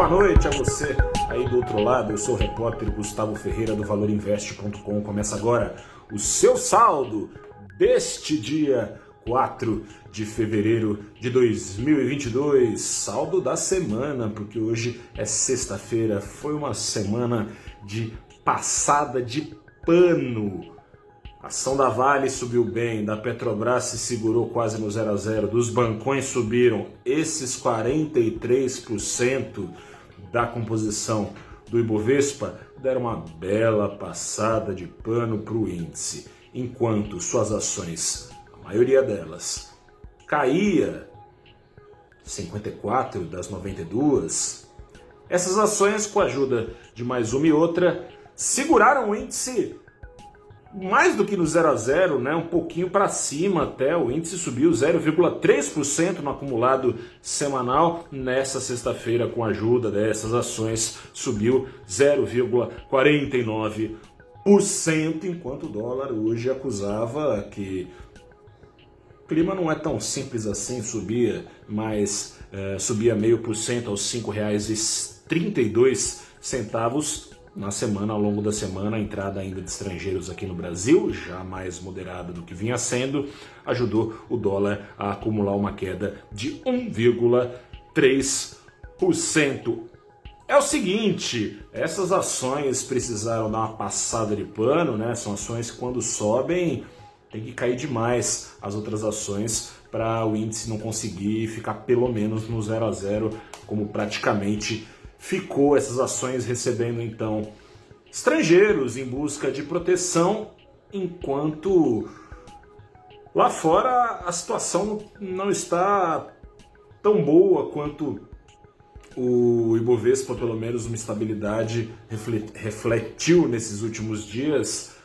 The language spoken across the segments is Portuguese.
Boa noite a você aí do outro lado. Eu sou o repórter Gustavo Ferreira do ValorInvest.com. Começa agora o seu saldo deste dia 4 de fevereiro de 2022. Saldo da semana, porque hoje é sexta-feira. Foi uma semana de passada de pano a ação da Vale subiu bem, da Petrobras se segurou quase no 0 a 0, dos bancões subiram. Esses 43% da composição do Ibovespa deram uma bela passada de pano para o índice, enquanto suas ações, a maioria delas, caía 54 das 92. Essas ações, com a ajuda de mais uma e outra, seguraram o índice mais do que no 0 a 0, né, um pouquinho para cima até, o índice subiu 0,3% no acumulado semanal. Nessa sexta-feira, com a ajuda dessas ações, subiu 0,49%, enquanto o dólar hoje acusava que o clima não é tão simples assim, subia, mas é, subia meio por cento aos R$ 5,32 na semana, ao longo da semana, a entrada ainda de estrangeiros aqui no Brasil, já mais moderada do que vinha sendo, ajudou o dólar a acumular uma queda de 1,3%. É o seguinte, essas ações precisaram dar uma passada de pano, né? São ações que quando sobem tem que cair demais as outras ações para o índice não conseguir ficar pelo menos no zero a zero, como praticamente ficou essas ações recebendo então estrangeiros em busca de proteção, enquanto lá fora a situação não está tão boa quanto o Ibovespa, pelo menos uma estabilidade refletiu nesses últimos dias.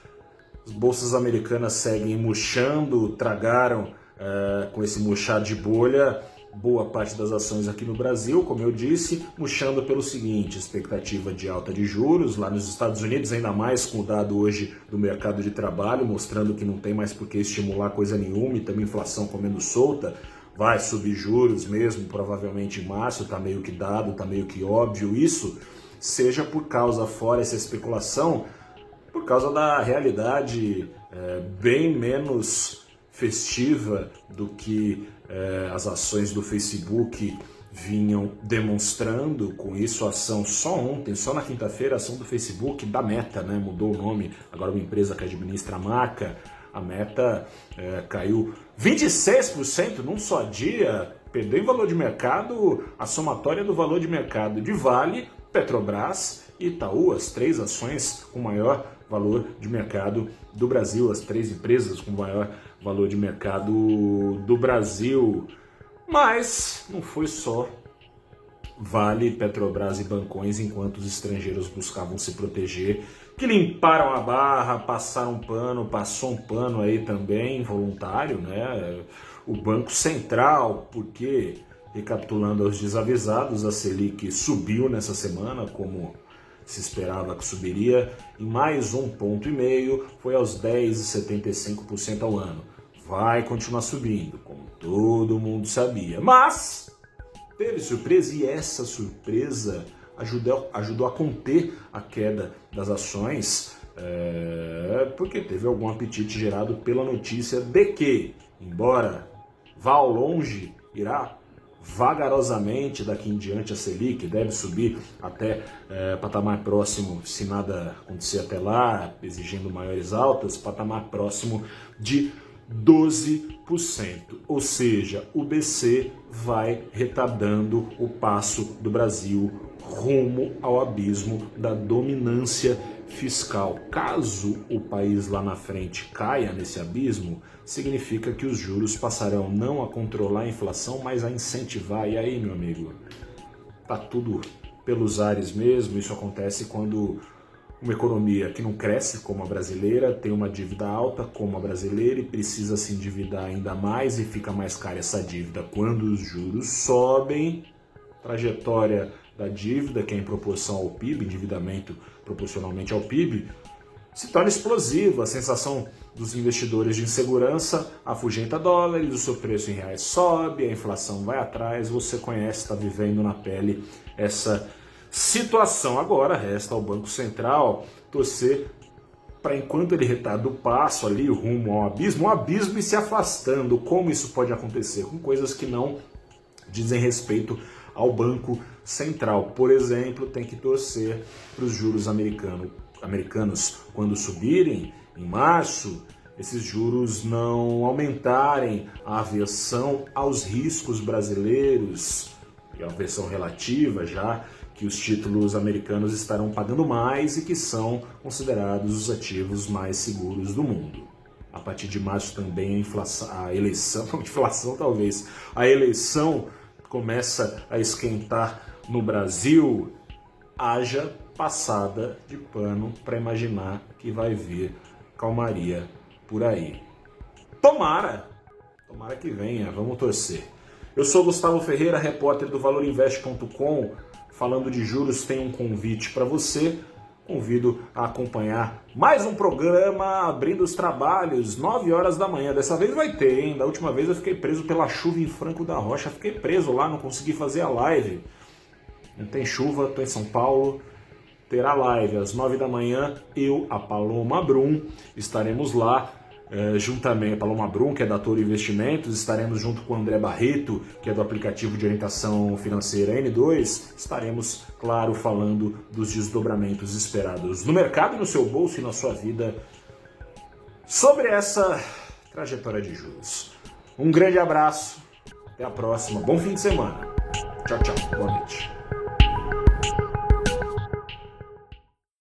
As bolsas americanas seguem murchando, tragaram uh, com esse murchar de bolha boa parte das ações aqui no Brasil, como eu disse, murchando pelo seguinte: expectativa de alta de juros lá nos Estados Unidos, ainda mais com o dado hoje do mercado de trabalho, mostrando que não tem mais por que estimular coisa nenhuma e também inflação comendo solta. Vai subir juros mesmo, provavelmente em março, está meio que dado, está meio que óbvio isso, seja por causa, fora essa especulação, por causa da realidade é, bem menos festiva do que é, as ações do Facebook vinham demonstrando com isso a ação só ontem, só na quinta-feira, a ação do Facebook da Meta, né? Mudou o nome, agora uma empresa que administra a marca. A Meta é, caiu 26% num só dia, perdeu em valor de mercado a somatória do valor de mercado de Vale, Petrobras e Itaú, as três ações com maior valor de mercado do Brasil, as três empresas com maior valor de mercado do Brasil. Mas não foi só Vale, Petrobras e bancões, enquanto os estrangeiros buscavam se proteger, que limparam a barra, passaram um pano, passou um pano aí também, voluntário, né? O Banco Central, porque, recapitulando aos desavisados, a Selic subiu nessa semana, como se esperava que subiria, em mais um ponto e meio, foi aos 10,75% ao ano vai continuar subindo, como todo mundo sabia. Mas teve surpresa e essa surpresa ajudou, ajudou a conter a queda das ações, é, porque teve algum apetite gerado pela notícia de que, embora vá ao longe, irá vagarosamente daqui em diante a Selic deve subir até é, patamar próximo, se nada acontecer até lá, exigindo maiores altas, patamar próximo de 12%. Ou seja, o BC vai retardando o passo do Brasil rumo ao abismo da dominância fiscal. Caso o país lá na frente caia nesse abismo, significa que os juros passarão não a controlar a inflação, mas a incentivar. E aí, meu amigo, tá tudo pelos ares mesmo. Isso acontece quando uma economia que não cresce como a brasileira, tem uma dívida alta como a brasileira e precisa se endividar ainda mais e fica mais cara essa dívida quando os juros sobem. Trajetória da dívida, que é em proporção ao PIB, endividamento proporcionalmente ao PIB, se torna explosiva. A sensação dos investidores de insegurança afugenta dólares, o seu preço em reais sobe, a inflação vai atrás. Você conhece, está vivendo na pele essa situação. Agora resta ao Banco Central torcer para enquanto ele retarda o passo ali rumo ao abismo, o abismo e se afastando. Como isso pode acontecer? Com coisas que não dizem respeito ao Banco Central. Por exemplo, tem que torcer para os juros americano, americanos quando subirem em março, esses juros não aumentarem a aversão aos riscos brasileiros, e a aversão relativa já que os títulos americanos estarão pagando mais e que são considerados os ativos mais seguros do mundo. A partir de março também a, inflação, a eleição, não, inflação talvez, a eleição começa a esquentar no Brasil. Haja passada de pano para imaginar que vai vir calmaria por aí. Tomara, tomara que venha, vamos torcer. Eu sou Gustavo Ferreira, repórter do ValorInvest.com falando de juros, tem um convite para você. Convido a acompanhar mais um programa abrindo os trabalhos, 9 horas da manhã. Dessa vez vai ter, hein? Da última vez eu fiquei preso pela chuva em Franco da Rocha. Fiquei preso lá, não consegui fazer a live. Não tem chuva, tô em São Paulo. Terá live às 9 da manhã. Eu, a Paloma Brum, estaremos lá é, juntamente a Paloma Brum, que é da Toro Investimentos, estaremos junto com o André Barreto, que é do aplicativo de orientação financeira N2, estaremos, claro, falando dos desdobramentos esperados no mercado, no seu bolso e na sua vida sobre essa trajetória de juros. Um grande abraço, até a próxima, bom fim de semana. Tchau, tchau, boa noite.